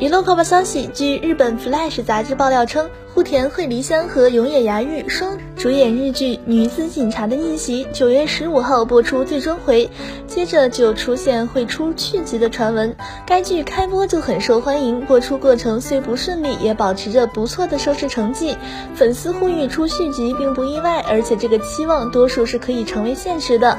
娱乐快报消息，据日本 Flash 杂志爆料称，户田惠梨香和永野芽郁双主演日剧《女子警察的逆袭》，九月十五号播出最终回，接着就出现会出续集的传闻。该剧开播就很受欢迎，播出过程虽不顺利，也保持着不错的收视成绩。粉丝呼吁出续集并不意外，而且这个期望多数是可以成为现实的。